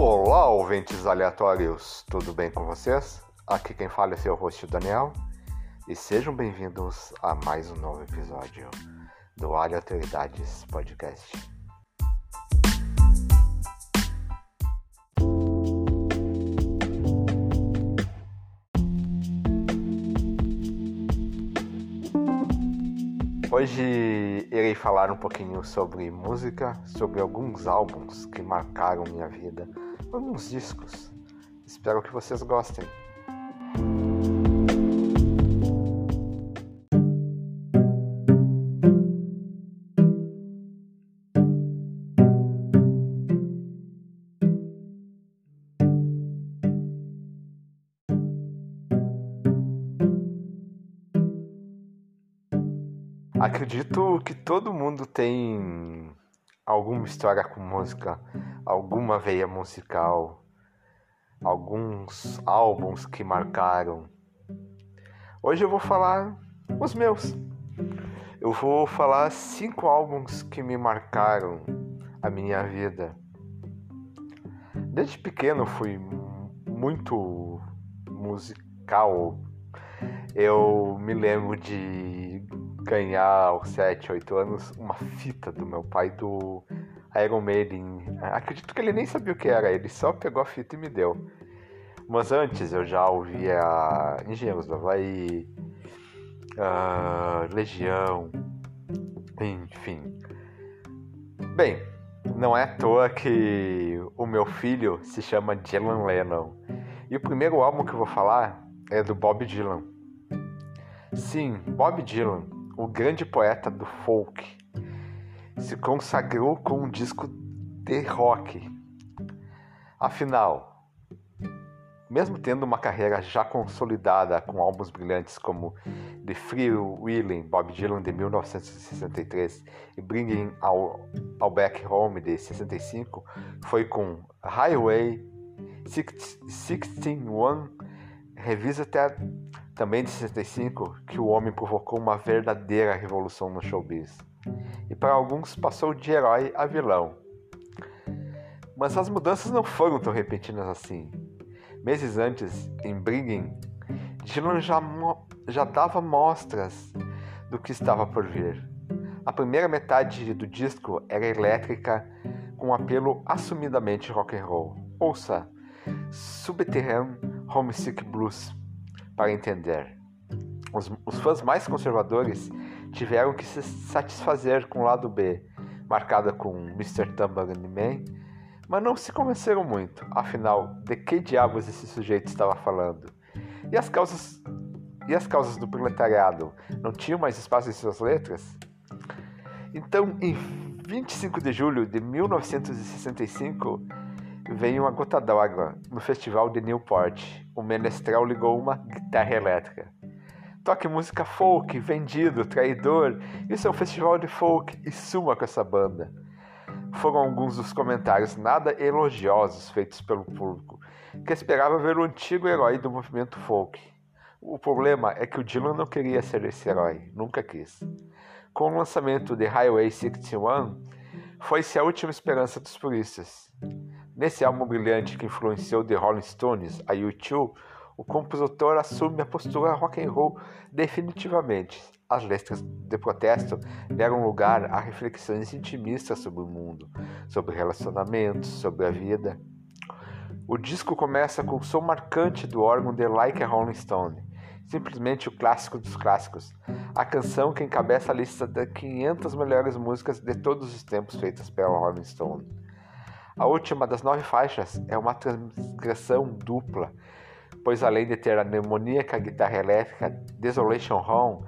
Olá, ouvintes aleatórios, tudo bem com vocês? Aqui quem fala é seu host Daniel e sejam bem-vindos a mais um novo episódio do Aleatoriedades Podcast. Hoje irei falar um pouquinho sobre música, sobre alguns álbuns que marcaram minha vida, alguns discos. Espero que vocês gostem. Acredito que todo mundo tem alguma história com música, alguma veia musical, alguns álbuns que marcaram. Hoje eu vou falar os meus. Eu vou falar cinco álbuns que me marcaram a minha vida. Desde pequeno fui muito musical. Eu me lembro de ganhar aos 7, 8 anos uma fita do meu pai do Iron Maiden. Acredito que ele nem sabia o que era, ele só pegou a fita e me deu. Mas antes eu já ouvia Engenheiros do Havaí, uh, Legião, enfim. Bem, não é à toa que o meu filho se chama Dylan Lennon. E o primeiro álbum que eu vou falar é do Bob Dylan. Sim, Bob Dylan o grande poeta do folk, se consagrou com um disco de rock. Afinal, mesmo tendo uma carreira já consolidada com álbuns brilhantes como The Free Willing, Bob Dylan de 1963 e Bringing All, Back Home de 65, foi com Highway 61 Revisited também de 65, que o homem provocou uma verdadeira revolução no showbiz. E para alguns passou de herói a vilão. Mas as mudanças não foram tão repentinas assim. Meses antes, em Bringing, Dylan já, já dava mostras do que estava por vir. A primeira metade do disco era elétrica, com um apelo assumidamente rock and roll. Ouça Subterranean Homesick Blues para entender. Os, os fãs mais conservadores tiveram que se satisfazer com o lado B, marcada com Mr. Tambourine Man, mas não se convenceram muito. Afinal, de que diabos esse sujeito estava falando? E as causas e as causas do proletariado não tinham mais espaço em suas letras? Então, em 25 de julho de 1965, veio uma gota d'água no festival de Newport. O menestrel ligou uma guitarra elétrica. Toque música folk, vendido, traidor. Isso é um festival de folk e suma com essa banda. Foram alguns dos comentários nada elogiosos feitos pelo público, que esperava ver o antigo herói do movimento folk. O problema é que o Dylan não queria ser esse herói, nunca quis. Com o lançamento de Highway 61, foi-se a última esperança dos puristas. Nesse álbum brilhante que influenciou The Rolling Stones, a U2, o compositor assume a postura rock and roll definitivamente. As letras de protesto deram lugar a reflexões intimistas sobre o mundo, sobre relacionamentos, sobre a vida. O disco começa com o som marcante do órgão de Like a Rolling Stone, simplesmente o clássico dos clássicos, a canção que encabeça a lista das 500 melhores músicas de todos os tempos feitas pela Rolling Stone. A última das nove faixas é uma transgressão dupla, pois além de ter a demoníaca guitarra elétrica Desolation Home,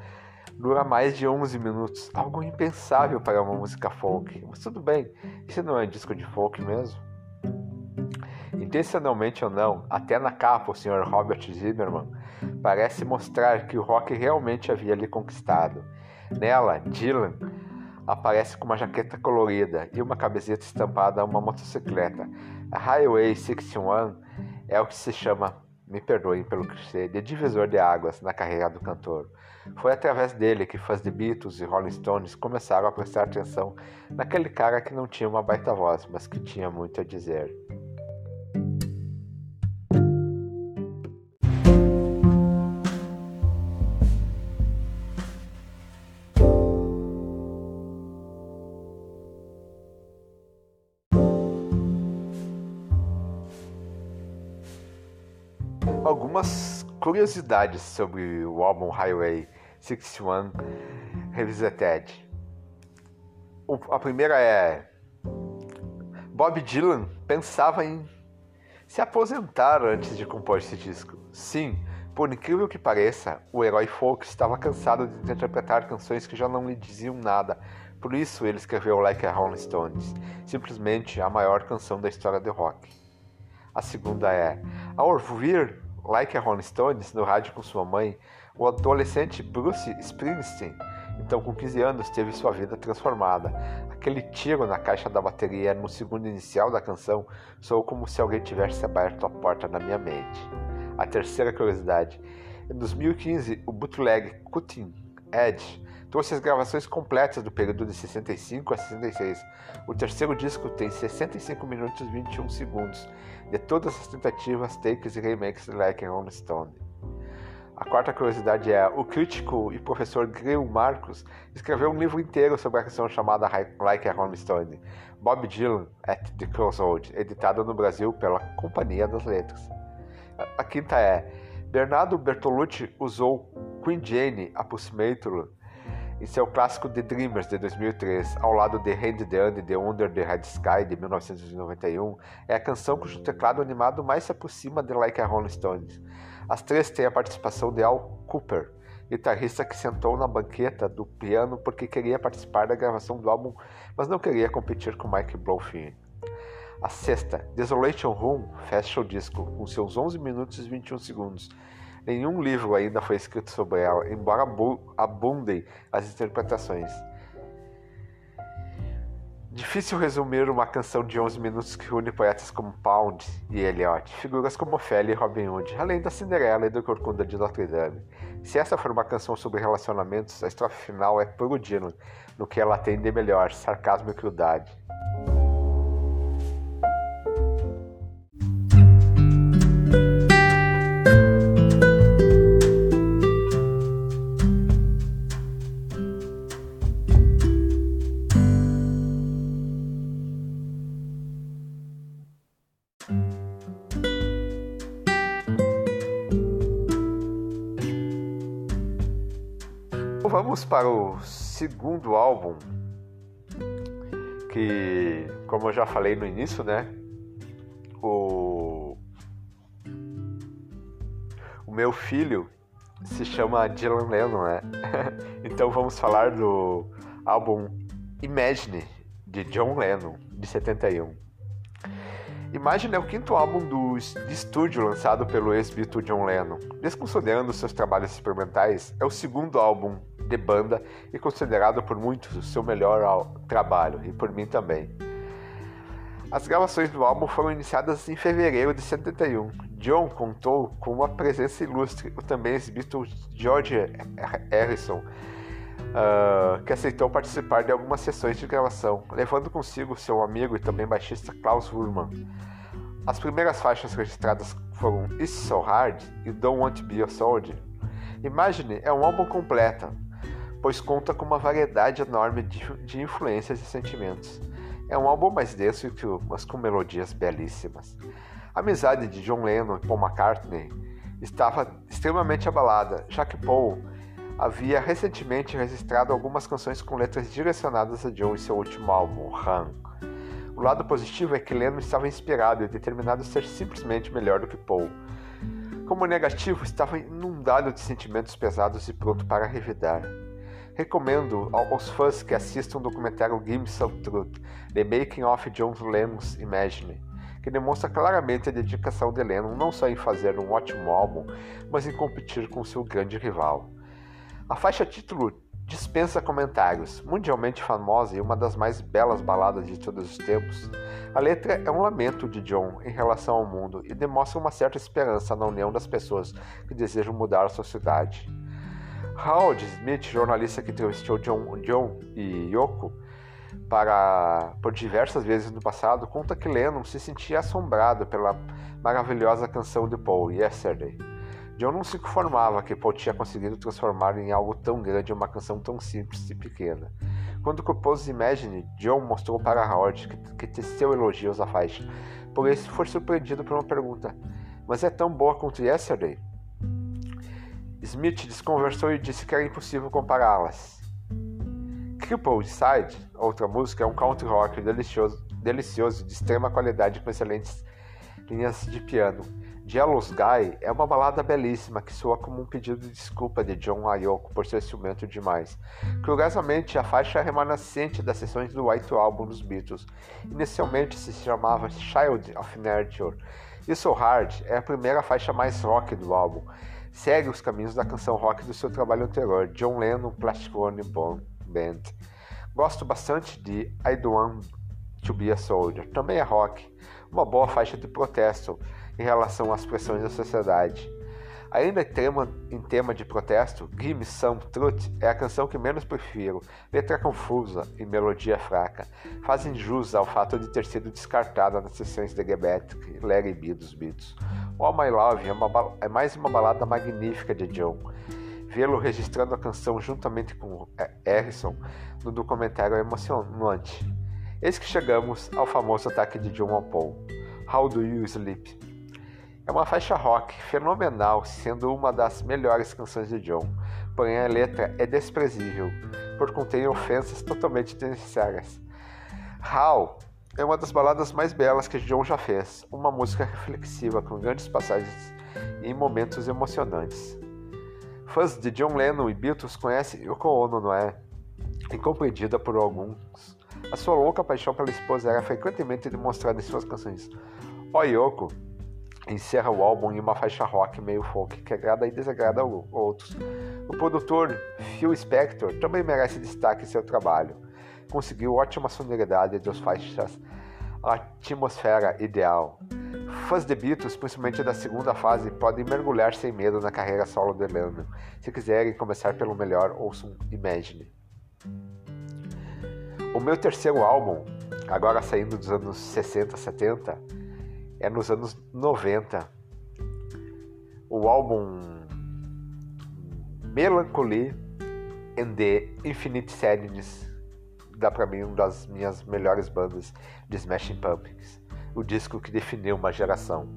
dura mais de 11 minutos, algo impensável para uma música folk. Mas tudo bem, isso não é disco de folk mesmo? Intencionalmente ou não, até na capa o Sr. Robert Zimmerman parece mostrar que o rock realmente havia lhe conquistado. Nela, Dylan aparece com uma jaqueta colorida e uma camiseta estampada a uma motocicleta. A Highway 61 é o que se chama, me perdoem pelo clichê, de divisor de águas na carreira do cantor. Foi através dele que fãs de Beatles e Rolling Stones começaram a prestar atenção naquele cara que não tinha uma baita voz, mas que tinha muito a dizer. Curiosidades sobre o álbum Highway 61 Revisited. A primeira é Bob Dylan pensava em se aposentar antes de compor esse disco. Sim, por incrível que pareça, o herói folk estava cansado de interpretar canções que já não lhe diziam nada. Por isso ele escreveu Like a Rolling Stones, simplesmente a maior canção da história do rock. A segunda é: ao ouvir Like a Rolling Stones no rádio com sua mãe, o adolescente Bruce Springsteen, então com 15 anos, teve sua vida transformada. Aquele tiro na caixa da bateria no segundo inicial da canção soou como se alguém tivesse aberto a porta na minha mente. A terceira curiosidade: em 2015, o bootleg Cutting Edge trouxe as gravações completas do período de 65 a 66. O terceiro disco tem 65 minutos e 21 segundos de todas as tentativas, takes e remakes de Like a Rolling Stone. A quarta curiosidade é: o crítico e professor Gril Marcos escreveu um livro inteiro sobre a canção chamada Like a Rolling Stone, Bob Dylan at the Crossroads, editado no Brasil pela Companhia das Letras. A quinta é: Bernardo Bertolucci usou Queen Jane Approximator em seu clássico The Dreamers de 2003, ao lado de Hand Down e The Under the Red Sky de 1991, é a canção cujo teclado animado mais se aproxima de Like a Rolling Stones. As três têm a participação de Al Cooper, guitarrista que sentou na banqueta do piano porque queria participar da gravação do álbum, mas não queria competir com Mike Bloomfield. A sexta, Desolation Room, fecha o disco com seus 11 minutos e 21 segundos Nenhum livro ainda foi escrito sobre ela, embora abundem as interpretações. Difícil resumir uma canção de 11 minutos que une poetas como Pound e Eliot, figuras como Ofélia e Robin Hood, além da Cinderela e do Corcunda de Notre Dame. Se essa for uma canção sobre relacionamentos, a estrofe final é puro Dylan, no que ela tem de melhor, sarcasmo e crueldade. Para o segundo álbum, que, como eu já falei no início, né? O, o meu filho se chama Dylan Lennon, né? então vamos falar do álbum Imagine, de John Lennon, de 71. Imagine é o quinto álbum do, de estúdio lançado pelo ex-Beatle John Lennon. Desconsiderando seus trabalhos experimentais, é o segundo álbum de banda e considerado por muitos o seu melhor trabalho, e por mim também. As gravações do álbum foram iniciadas em fevereiro de 71. John contou com uma presença ilustre, o também ex-Beatle George Harrison, uh, que aceitou participar de algumas sessões de gravação, levando consigo seu amigo e também baixista Klaus Wurman. As primeiras faixas registradas foram It's So Hard e Don't Want to Be a Soldier. Imagine é um álbum completo, pois conta com uma variedade enorme de, influências e sentimentos. É um álbum mais denso, mas com melodias belíssimas. A amizade de John Lennon e Paul McCartney estava extremamente abalada, já que Paul havia recentemente registrado algumas canções com letras direcionadas a John em seu último álbum, Ram. O lado positivo é que Lennon estava inspirado e determinado a ser simplesmente melhor do que Paul. Como negativo, estava inundado de sentimentos pesados e pronto para revidar. Recomendo aos fãs que assistam o documentário Games of Truth, The Making of John Lennon's Imagine, que demonstra claramente a dedicação de Lennon não só em fazer um ótimo álbum, mas em competir com seu grande rival. A faixa título dispensa comentários, mundialmente famosa e uma das mais belas baladas de todos os tempos. A letra é um lamento de John em relação ao mundo e demonstra uma certa esperança na união das pessoas que desejam mudar a sociedade. Howard Smith, jornalista que entrevistou John, John e Yoko para, por diversas vezes no passado, conta que Lennon se sentia assombrado pela maravilhosa canção de Paul, Yesterday. John não se conformava que Paul tinha conseguido transformar em algo tão grande uma canção tão simples e pequena. Quando compôs Imagine, John mostrou para Howard que, que teceu elogios à faixa, por isso foi surpreendido por uma pergunta: mas é tão boa quanto Yesterday. Smith desconversou e disse que era impossível compará-las. Crippled Side, outra música, é um country rock delicioso, delicioso de extrema qualidade com excelentes linhas de piano. Jealous Guy é uma balada belíssima que soa como um pedido de desculpa de John Ayoko por ser ciumento demais. Curiosamente, a faixa é remanescente das sessões do White Album dos Beatles. Inicialmente se chamava Child of Nature. E So Hard é a primeira faixa mais rock do álbum. Segue os caminhos da canção rock do seu trabalho anterior, John Lennon Plastic One Band. Gosto bastante de I Don't Want to Be a Soldier. Também é rock, uma boa faixa de protesto em relação às pressões da sociedade. Ainda em tema, em tema de protesto, Gimme Some Truth é a canção que menos prefiro. Letra confusa e melodia fraca fazem jus ao fato de ter sido descartada nas sessões de Gebet e Larry B dos Beatles. All My Love é, uma, é mais uma balada magnífica de John. Vê-lo registrando a canção juntamente com Harrison no documentário é emocionante. Eis que chegamos ao famoso ataque de John Paul. How Do You Sleep? É uma faixa rock fenomenal, sendo uma das melhores canções de John, porém a letra é desprezível, por conter ofensas totalmente desnecessárias. How é uma das baladas mais belas que John já fez, uma música reflexiva com grandes passagens e momentos emocionantes. Fãs de John Lennon e Beatles conhecem Yoko Ono, não é? Incompreendida por alguns, a sua louca paixão pela esposa era frequentemente demonstrada em suas canções. O Yoko encerra o álbum em uma faixa rock meio folk que agrada e desagrada outros. O produtor Phil Spector também merece destaque em seu trabalho. Conseguiu ótima sonoridade das faixas Atmosfera Ideal. Fãs de Beatles, principalmente da segunda fase, podem mergulhar sem medo na carreira solo de Lennon. Se quiserem começar pelo melhor, ouçam Imagine. O meu terceiro álbum, agora saindo dos anos 60, 70, é nos anos 90. O álbum Melancholy and the Infinite Sadness dá para mim uma das minhas melhores bandas de Smashing Pumpkins, o disco que definiu uma geração.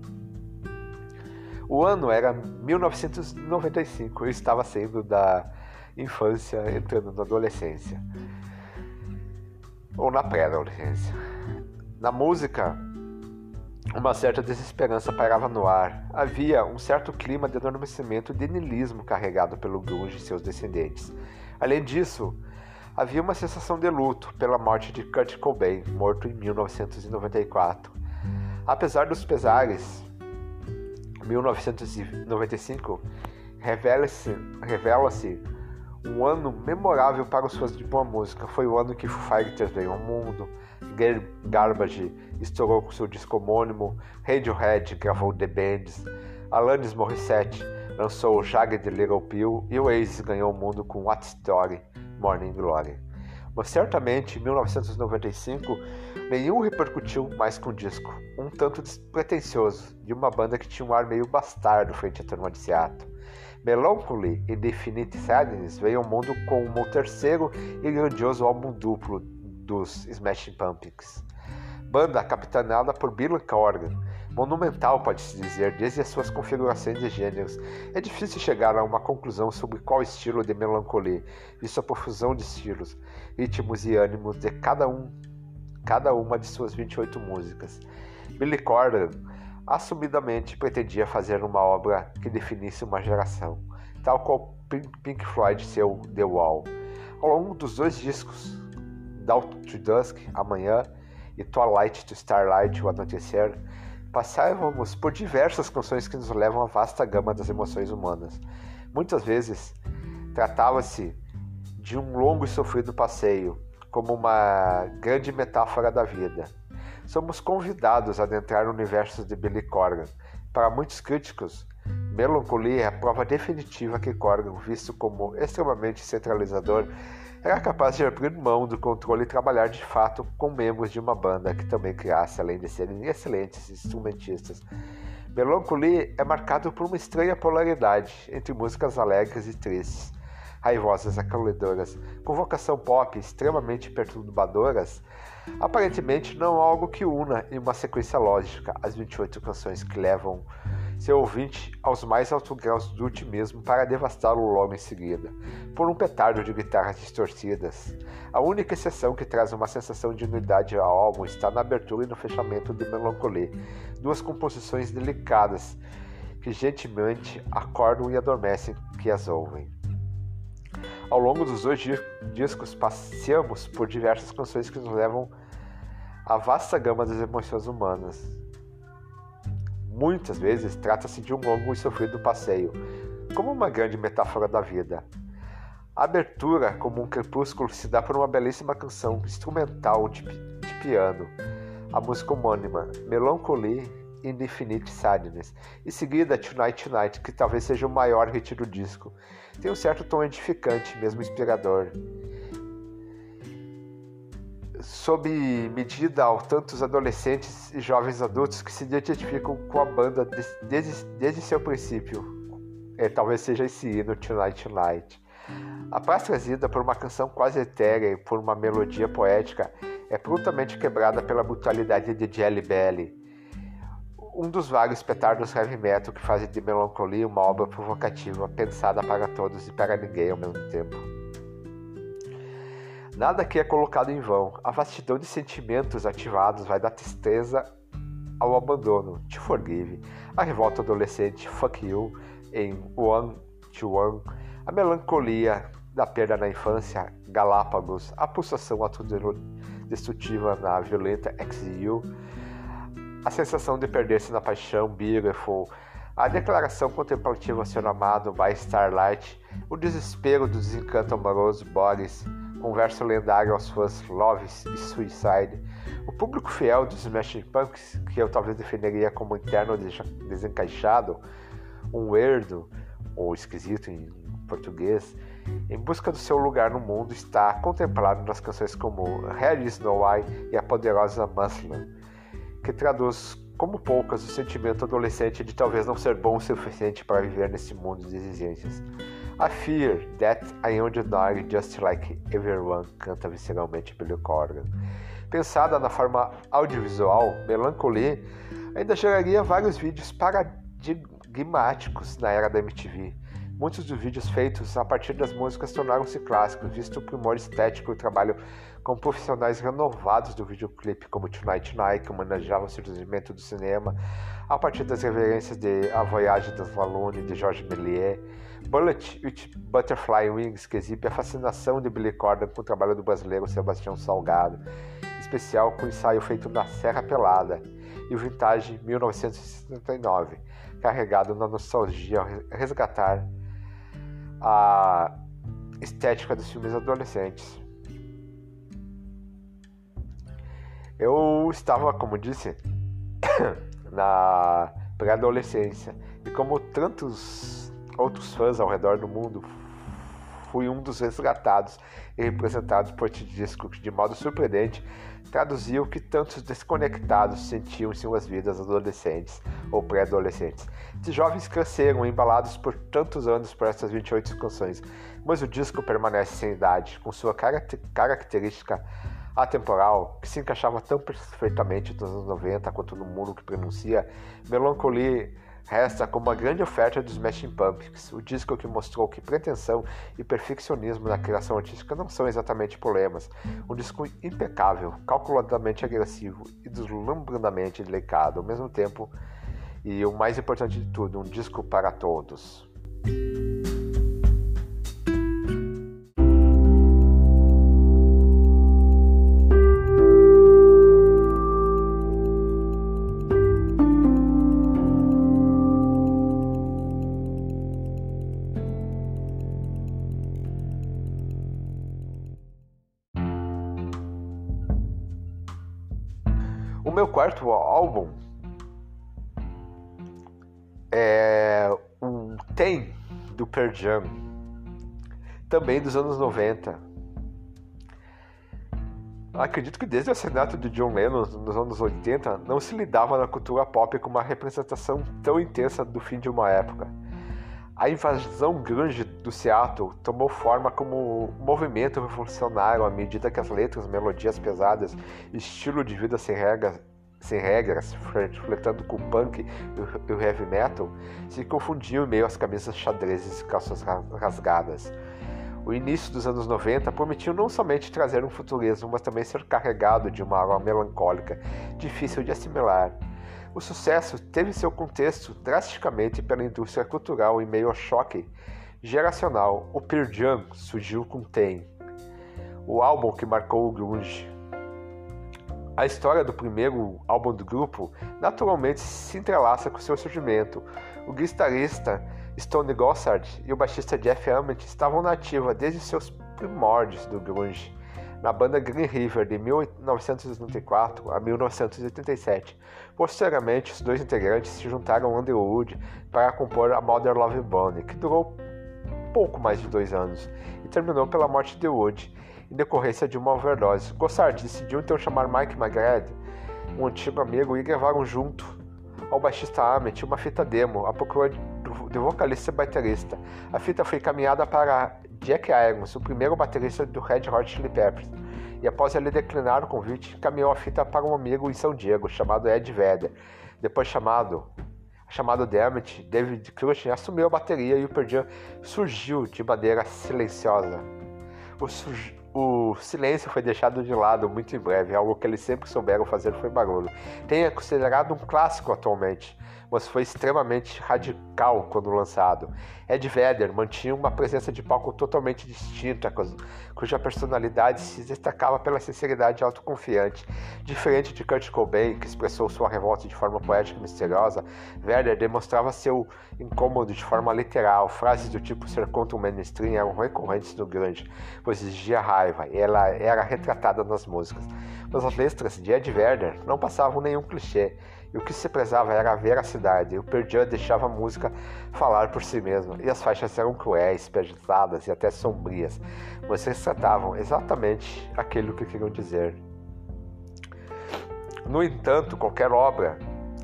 O ano era 1995, eu estava saindo da infância, entrando na adolescência, ou na pré-adolescência. Na música, uma certa desesperança pairava no ar. Havia um certo clima de adormecimento e de niilismo carregado pelo grunge e seus descendentes. Além disso, havia uma sensação de luto pela morte de Kurt Cobain, morto em 1994. Apesar dos pesares, 1995 revela-se revela um ano memorável para os fãs de boa música. Foi o ano que Foo Fighters veio ao mundo, Garbage estourou com seu disco homônimo, Radiohead gravou The Bands, Alanis Morissette lançou Jagged Little Pill e o Oasis ganhou o mundo com What Story, Morning Glory. Mas certamente, em 1995, nenhum repercutiu mais com o disco, um tanto despretensioso, de uma banda que tinha um ar meio bastardo frente à turma de Seattle. Melancholy e Definite Sadness veio ao mundo como o terceiro e grandioso álbum duplo dos Smashing Pumpkins. Banda capitaneada por Billy Corgan, monumental pode-se dizer desde as suas configurações de gêneros. É difícil chegar a uma conclusão sobre qual estilo de melancolia, visto a profusão de estilos, ritmos e ânimos de cada um, cada uma de suas 28 músicas. Billy Corgan assumidamente pretendia fazer uma obra que definisse uma geração, tal qual Pink Floyd seu The Wall. Ao longo dos dois discos, Dawn to Dusk, Amanhã, e Twilight to Starlight, O Anoitecer, passávamos por diversas canções que nos levam à vasta gama das emoções humanas. Muitas vezes tratava-se de um longo e sofrido passeio, como uma grande metáfora da vida. Somos convidados a adentrar no universo de Billy Corgan. Para muitos críticos, Melancholia é a prova definitiva que Corgan, visto como extremamente centralizador, era capaz de abrir mão do controle e trabalhar de fato com membros de uma banda que também criasse, além de serem excelentes instrumentistas. Melancholy é marcado por uma estranha polaridade entre músicas alegres e tristes, raivosas, acolhedoras, com vocação pop extremamente perturbadoras, aparentemente não há algo que una em uma sequência lógica as 28 canções que levam seu ouvinte aos mais altos graus do otimismo para devastá-lo logo em seguida, por um petardo de guitarras distorcidas. A única exceção que traz uma sensação de unidade ao álbum está na abertura e no fechamento de Melancholy, duas composições delicadas que gentilmente acordam e adormecem que as ouvem. Ao longo dos dois discos, passeamos por diversas canções que nos levam à vasta gama das emoções humanas. Muitas vezes trata-se de um longo e sofrido passeio, como uma grande metáfora da vida. A abertura, como um crepúsculo, se dá por uma belíssima canção instrumental de, de piano, a música homônima, Melancholy in Infinite Sadness, e seguida Tonight Tonight, que talvez seja o maior hit do disco. Tem um certo tom edificante, mesmo inspirador. Sob medida ao tantos adolescentes e jovens adultos que se identificam com a banda desde, desde seu princípio. É, talvez seja esse hino Tonight Tonight. A paz trazida por uma canção quase etérea e por uma melodia poética é prontamente quebrada pela brutalidade de Jelly Belly um dos vários petardos heavy metal que fazem de Melancholia uma obra provocativa, pensada para todos e para ninguém ao mesmo tempo. Nada aqui é colocado em vão. A vastidão de sentimentos ativados vai da tristeza ao abandono, Te Forgive, a revolta adolescente, Fuck You, em One to One, a melancolia da perda na infância, Galápagos, a pulsação autodestrutiva na violenta XU, a sensação de perder-se na paixão, Beautiful, a declaração contemplativa ao seu amado by Starlight, o desespero do desencanto amoroso Boris, verso lendário aos fãs Love e Suicide, o público fiel dos Smashing Punks, que eu talvez definiria como interno desencaixado, um weirdo, ou esquisito em português, em busca do seu lugar no mundo está contemplado nas canções como Harry Snow Eye e a poderosa Muslim que traduz como poucas o sentimento adolescente de talvez não ser bom o suficiente para viver nesse mundo de exigências. A Fear That I Am Ordinary Just Like Everyone canta visceralmente Billy Corgan. Pensada na forma audiovisual, Melancholy ainda geraria vários vídeos paradigmáticos na era da MTV. Muitos dos vídeos feitos a partir das músicas tornaram-se clássicos, visto o primor estético e o trabalho com profissionais renovados do videoclipe, como Tonight Night, que homenageava o surgimento do cinema, a partir das reverências de A Voyage das Valone, de Georges Méliès, Bullet with Butterfly Wings, que exibe a fascinação de Billy Corgan com o trabalho do brasileiro Sebastião Salgado, especial com o ensaio feito na Serra Pelada, e o Vintage 1969, carregado na nostalgia ao resgatar a estética dos filmes adolescentes. Eu estava, como disse, na pré-adolescência e como tantos outros fãs ao redor do mundo, fui um dos resgatados e representados por este disco que, de modo surpreendente, traduzia o que tantos desconectados sentiam em suas vidas adolescentes ou pré-adolescentes. Esses jovens cresceram embalados por tantos anos por essas 28 canções, mas o disco permanece sem idade, com sua característica atemporal, que se encaixava tão perfeitamente nos anos 90 quanto no mundo que pronuncia, Melancholy resta como uma grande oferta dos Smashing Pumpkins, o disco que mostrou que pretensão e perfeccionismo na criação artística não são exatamente problemas. Um disco impecável, calculadamente agressivo e deslumbradamente delicado ao mesmo tempo, e o mais importante de tudo, um disco para todos. Álbum é um Tem do Pearl Jam, também dos anos 90. Acredito que desde o assassinato de John Lennon nos anos 80 não se lidava na cultura pop com uma representação tão intensa do fim de uma época. A invasão grunge do Seattle tomou forma como um movimento revolucionário à medida que as letras, melodias pesadas, estilo de vida sem regras sem regras, flertando com o punk e o heavy metal, se confundiam em meio às camisas xadrezes e calças rasgadas. O início dos anos 90 prometiu não somente trazer um futurismo, mas também ser carregado de uma alma melancólica, difícil de assimilar. O sucesso teve seu contexto drasticamente pela indústria cultural em meio ao choque geracional. O Pearl Jam surgiu com Tem, o álbum que marcou o grunge. A história do primeiro álbum do grupo naturalmente se entrelaça com seu surgimento. O guitarrista Stone Gossard e o baixista Jeff Ament estavam na ativa desde seus primórdios do grunge, na banda Green River de 1994 a 1987. Posteriormente, os dois integrantes se juntaram ao Underwood para compor a Mother Love Bone, que durou pouco mais de dois anos e terminou pela morte de Wood em decorrência de uma overdose. Gossard decidiu então chamar Mike McGrady, um antigo amigo, e gravaram junto ao baixista Amit uma fita demo, a procura do vocalista e baterista. A fita foi encaminhada para Jack Irons, o primeiro baterista do Red Hot Chili Peppers, e após ele declinar o convite, encaminhou a fita para um amigo em São Diego, chamado Ed Vedder. Depois chamado chamado Dermot, David Cushing assumiu a bateria e o Pearl surgiu de maneira silenciosa. O, o silêncio foi deixado de lado muito em breve, algo que eles sempre souberam fazer foi barulho. Tem é considerado um clássico atualmente, mas foi extremamente radical quando lançado. Ed Vedder mantinha uma presença de palco totalmente distinta, cuja personalidade se destacava pela sinceridade autoconfiante. Diferente de Kurt Cobain, que expressou sua revolta de forma poética e misteriosa, Vedder demonstrava seu incômodo de forma literal. Frases do tipo ser contra o mainstream eram recorrentes no grande, pois exigia raiva, e ela era retratada nas músicas. Mas as letras de Ed Vedder não passavam nenhum clichê e o que se prezava era a veracidade. O Pearl deixava a música falar por si mesma, e as faixas eram cruéis, pesadas e até sombrias, mas eles tratavam exatamente aquilo que queriam dizer. No entanto, qualquer obra,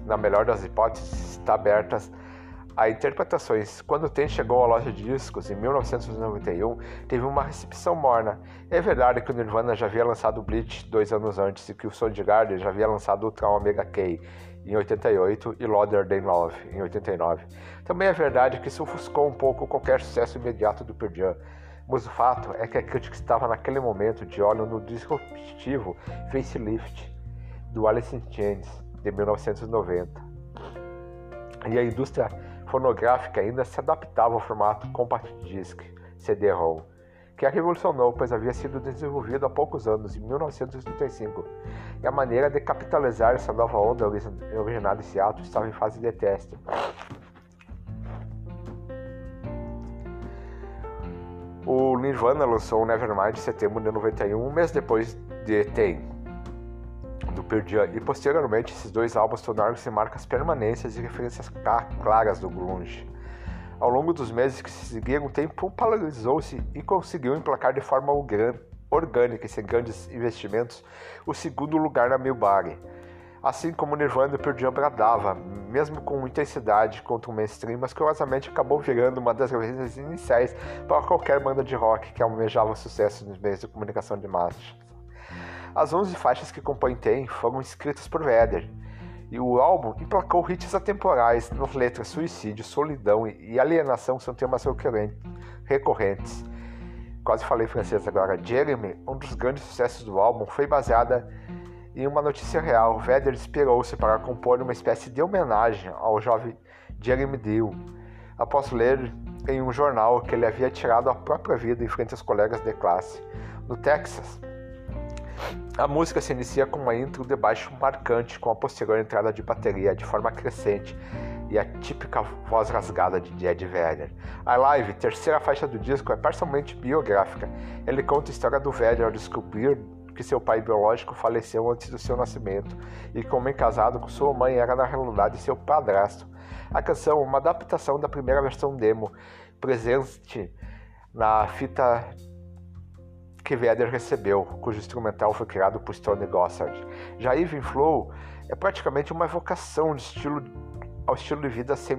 na melhor das hipóteses, está aberta a interpretações. Quando o Ten chegou à loja de discos em 1991, teve uma recepção morna. É verdade que o Nirvana já havia lançado Bleach dois anos antes e que o Soundgarden já havia lançado o Trauma Omega K em 88 e Louder Than Love em 89. Também é verdade que isso ofuscou um pouco qualquer sucesso imediato do Pearl Jam, mas o fato é que a crítica estava naquele momento de olho no disruptivo facelift do Alice in Chains de 1990. E a indústria fonográfica ainda se adaptava ao formato compact disc, CD-ROM que a revolucionou, pois havia sido desenvolvido há poucos anos, em 1935, e a maneira de capitalizar essa nova onda originada em Seattle estava em fase de teste. O Nirvana lançou o Nevermind em setembro de 91, um mês depois de Tem, do Pearl Jam, e posteriormente esses dois álbuns tornaram-se marcas permanentes e referências claras do grunge. Ao longo dos meses que se seguiram, o tempo polarizou-se e conseguiu emplacar de forma orgânica e sem grandes investimentos o segundo lugar na Milbari. Assim como Nirvana perdia bradava, mesmo com intensidade contra o mainstream, mas curiosamente acabou virando uma das referências iniciais para qualquer banda de rock que almejava sucesso nos meios de comunicação de massa. As 11 faixas que compõem Tem foram escritas por Vedder, e o álbum emplacou hits atemporais nas letras suicídio, solidão e alienação são temas recorrentes. Quase falei francês agora. Jeremy, um dos grandes sucessos do álbum, foi baseada em uma notícia real. Vedder inspirou-se para compor uma espécie de homenagem ao jovem Jeremy Deal, após ler em um jornal que ele havia tirado a própria vida em frente aos colegas de classe. No Texas, a música se inicia com uma intro de baixo marcante, com a posterior entrada de bateria de forma crescente e a típica voz rasgada de Ed Vedder. A Live, terceira faixa do disco, é parcialmente biográfica. Ele conta a história do Vedder ao descobrir que seu pai biológico faleceu antes do seu nascimento e como em casado com sua mãe era na realidade seu padrasto. A canção é uma adaptação da primeira versão demo, presente na fita que Vedder recebeu, cujo instrumental foi criado por Stone Gossard. Já Even Flow é praticamente uma evocação de estilo, ao estilo de vida sem,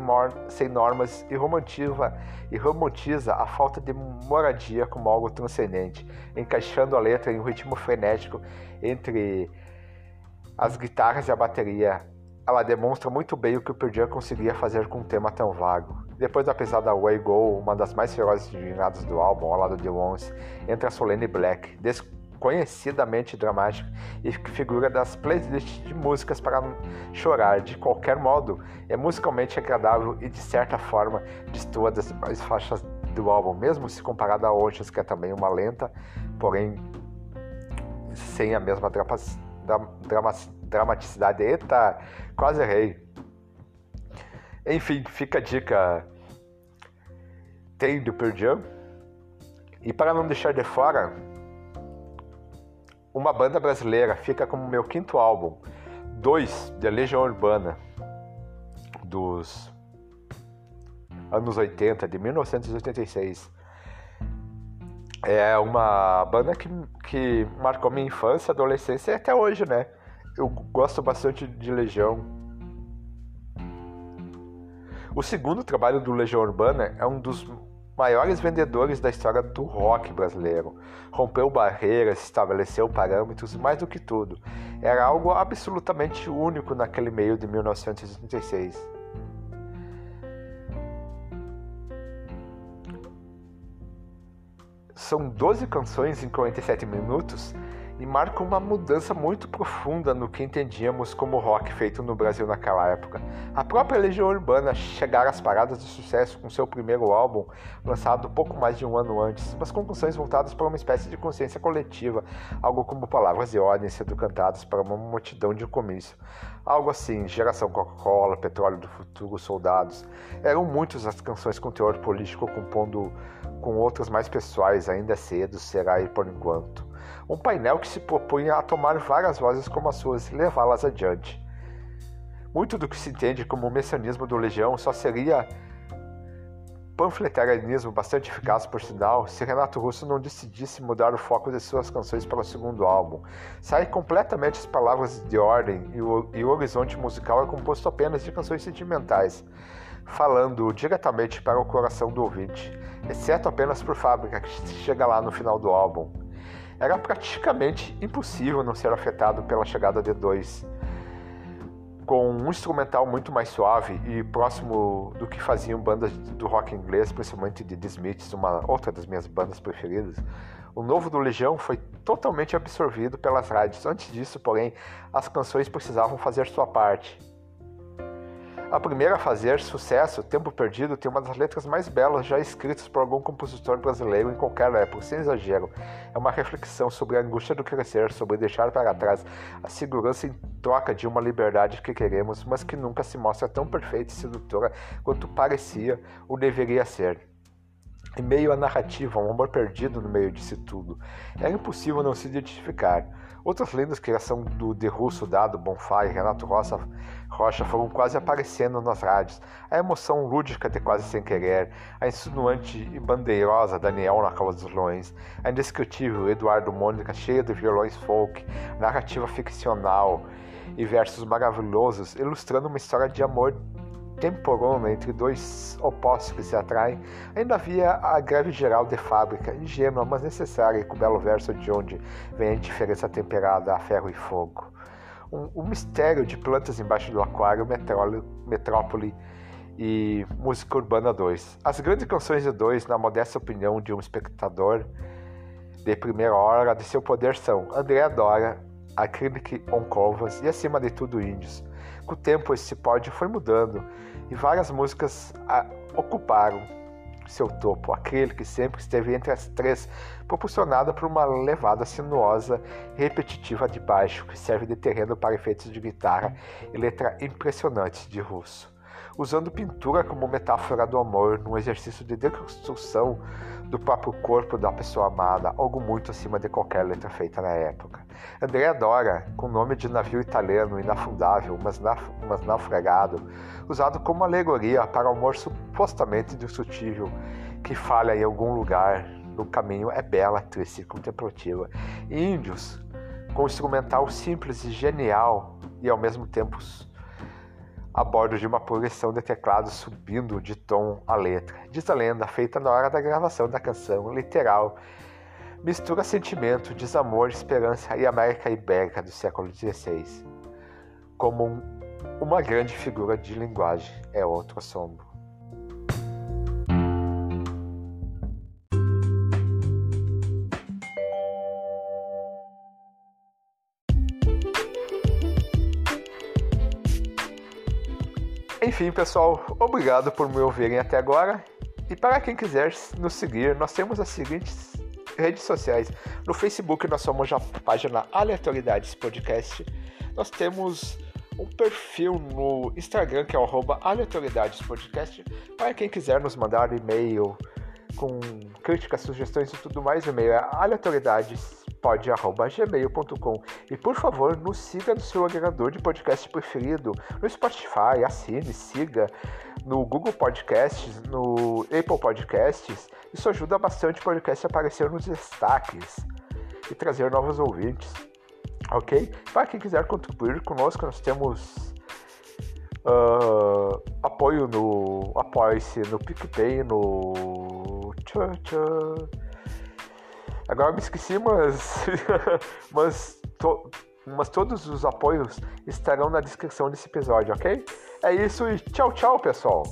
sem normas e romantiza, e romantiza a falta de moradia como algo transcendente, encaixando a letra em um ritmo frenético entre as guitarras e a bateria, ela demonstra muito bem o que o Pearl Jam conseguia fazer com um tema tão vago. Depois da pesada Way Go, uma das mais ferozes giradas do álbum, ao lado de Once, entra Solene Black, desconhecidamente dramática e figura das playlists de músicas para chorar. De qualquer modo, é musicalmente agradável e de certa forma destoa das faixas do álbum, mesmo se comparada a Oceans, que é também uma lenta, porém sem a mesma dramaticidade. Eita, quase errei. Enfim, fica a dica. Tem do Pearl Jam. E para não deixar de fora, uma banda brasileira fica como meu quinto álbum. Dois, de Legião Urbana, dos anos 80, de 1986. É uma banda que, que marcou minha infância, adolescência e até hoje, né? Eu gosto bastante de Legião. O segundo trabalho do Legião Urbana é um dos maiores vendedores da história do rock brasileiro. Rompeu barreiras, estabeleceu parâmetros, mais do que tudo. Era algo absolutamente único naquele meio de 1986. São 12 canções em 47 minutos e marca uma mudança muito profunda no que entendíamos como rock feito no Brasil naquela época. A própria Legião Urbana chegara às paradas de sucesso com seu primeiro álbum, lançado pouco mais de um ano antes, mas com canções voltadas para uma espécie de consciência coletiva, algo como palavras de ordem sendo cantadas para uma multidão de comício. Algo assim, Geração Coca-Cola, Petróleo do Futuro, Soldados. Eram muitas as canções com teor político compondo com outras mais pessoais, ainda cedo, será aí por enquanto um painel que se propunha a tomar várias vozes como as suas e levá-las adiante. Muito do que se entende como messianismo do Legião só seria panfletarianismo bastante eficaz, por sinal, se Renato Russo não decidisse mudar o foco de suas canções para o segundo álbum. Sai completamente as palavras de ordem e o, e o horizonte musical é composto apenas de canções sentimentais, falando diretamente para o coração do ouvinte, exceto apenas por Fábrica, que chega lá no final do álbum era praticamente impossível não ser afetado pela chegada de dois. Com um instrumental muito mais suave e próximo do que faziam bandas do rock inglês, principalmente de The Smiths, uma outra das minhas bandas preferidas, o novo do Legião foi totalmente absorvido pelas rádios. Antes disso, porém, as canções precisavam fazer sua parte. A primeira a fazer sucesso, Tempo Perdido, tem uma das letras mais belas já escritas por algum compositor brasileiro em qualquer época, sem exagero. É uma reflexão sobre a angústia do crescer, sobre deixar para trás a segurança em troca de uma liberdade que queremos, mas que nunca se mostra tão perfeita e sedutora quanto parecia ou deveria ser. Em meio à narrativa, um amor perdido no meio disso tudo. Era impossível não se identificar. Outras lendas criação do De Russo, Dado, Bonfire, Renato Rocha, Rocha foram quase aparecendo nas rádios. A emoção lúdica de Quase Sem Querer, a insinuante e bandeirosa Daniel na Cova dos Leões, a indescritível Eduardo Mônica cheia de violões folk, narrativa ficcional e versos maravilhosos, ilustrando uma história de amor temporona entre dois opostos que se atraem, ainda havia a greve geral de fábrica, ingênua, mas necessária, com o belo verso de onde vem a indiferença temperada a ferro e fogo. Um, um mistério de plantas embaixo do aquário, metrópole e música urbana 2. As grandes canções de dois, na modesta opinião de um espectador de primeira hora de seu poder são André Dora, Acrylic on Covas e acima de tudo Índios. Com o tempo esse pódio foi mudando e várias músicas a, ocuparam seu topo, aquele que sempre esteve entre as três, proporcionada por uma levada sinuosa e repetitiva de baixo, que serve de terreno para efeitos de guitarra e letra impressionantes de russo. Usando pintura como metáfora do amor, num exercício de deconstrução do próprio corpo da pessoa amada, algo muito acima de qualquer letra feita na época. Andrea Dora, com nome de navio italiano inafundável, mas, naf mas naufragado, usado como alegoria para o amor supostamente indestrutível que falha em algum lugar no caminho, é bela, triste e contemplativa. Índios, com instrumental simples e genial e ao mesmo tempo a bordo de uma progressão de teclado subindo de tom a letra. Diz a lenda, feita na hora da gravação da canção, literal, mistura sentimento, desamor, esperança e América Ibérica do século XVI. como um, uma grande figura de linguagem é outro assombro. Enfim, pessoal, obrigado por me ouvirem até agora. E para quem quiser nos seguir, nós temos as seguintes redes sociais. No Facebook nós somos a página Aleatoriedades Podcast. Nós temos um perfil no Instagram que é o aleatoriedades podcast. Para quem quiser nos mandar e-mail com críticas, sugestões e tudo mais, o e-mail é aleatoriedades pod.gmail.com e por favor nos siga no seu agregador de podcast preferido, no Spotify, assine, siga no Google Podcasts, no Apple Podcasts. Isso ajuda bastante o podcast a aparecer nos destaques e trazer novos ouvintes. Ok? Para quem quiser contribuir conosco, nós temos uh, apoio no Apoie-se, no PicPay, no. Tchau, tchau Agora me esqueci, mas. mas, to, mas todos os apoios estarão na descrição desse episódio, ok? É isso e tchau, tchau, pessoal!